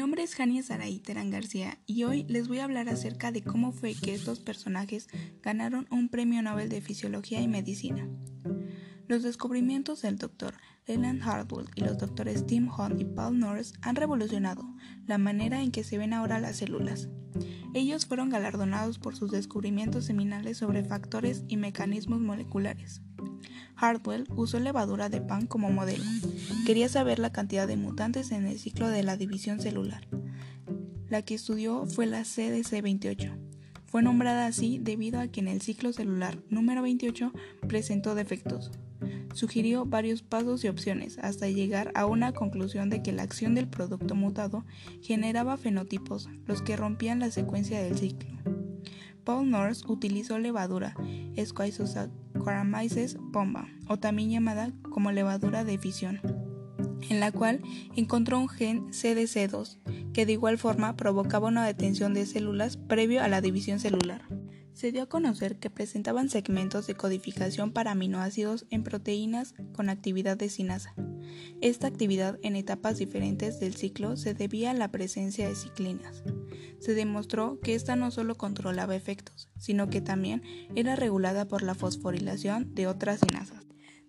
nombre es Jania Saray Terán García y hoy les voy a hablar acerca de cómo fue que estos personajes ganaron un premio Nobel de Fisiología y Medicina. Los descubrimientos del Dr. Leland Hartwell y los doctores Tim Hunt y Paul Norris han revolucionado la manera en que se ven ahora las células. Ellos fueron galardonados por sus descubrimientos seminales sobre factores y mecanismos moleculares. Hartwell usó levadura de pan como modelo. Quería saber la cantidad de mutantes en el ciclo de la división celular. La que estudió fue la CDC28. Fue nombrada así debido a que en el ciclo celular número 28 presentó defectos. Sugirió varios pasos y opciones hasta llegar a una conclusión de que la acción del producto mutado generaba fenotipos, los que rompían la secuencia del ciclo. Paul Norris utilizó levadura Squazosaccharomyces pomba, o también llamada como levadura de fisión, en la cual encontró un gen CDC2 que de igual forma provocaba una detención de células previo a la división celular se dio a conocer que presentaban segmentos de codificación para aminoácidos en proteínas con actividad de sinasa. Esta actividad en etapas diferentes del ciclo se debía a la presencia de ciclinas. Se demostró que esta no solo controlaba efectos, sino que también era regulada por la fosforilación de otras sinasas.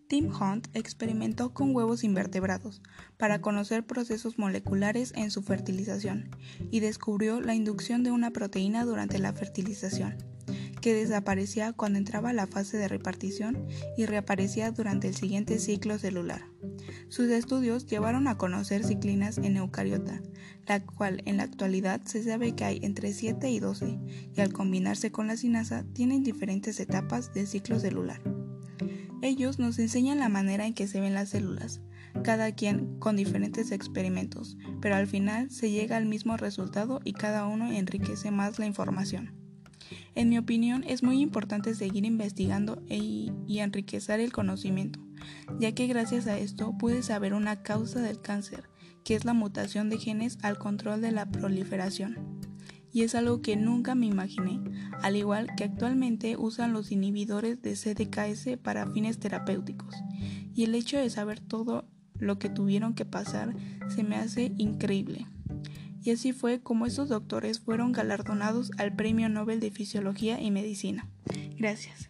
Tim Hunt experimentó con huevos invertebrados para conocer procesos moleculares en su fertilización y descubrió la inducción de una proteína durante la fertilización que desaparecía cuando entraba la fase de repartición y reaparecía durante el siguiente ciclo celular. Sus estudios llevaron a conocer ciclinas en eucariota, la cual en la actualidad se sabe que hay entre 7 y 12, y al combinarse con la sinasa tienen diferentes etapas del ciclo celular. Ellos nos enseñan la manera en que se ven las células, cada quien con diferentes experimentos, pero al final se llega al mismo resultado y cada uno enriquece más la información. En mi opinión, es muy importante seguir investigando e y enriquecer el conocimiento, ya que gracias a esto pude saber una causa del cáncer, que es la mutación de genes al control de la proliferación. Y es algo que nunca me imaginé, al igual que actualmente usan los inhibidores de CDKS para fines terapéuticos. Y el hecho de saber todo lo que tuvieron que pasar se me hace increíble y así fue como estos doctores fueron galardonados al Premio Nobel de Fisiología y Medicina. Gracias.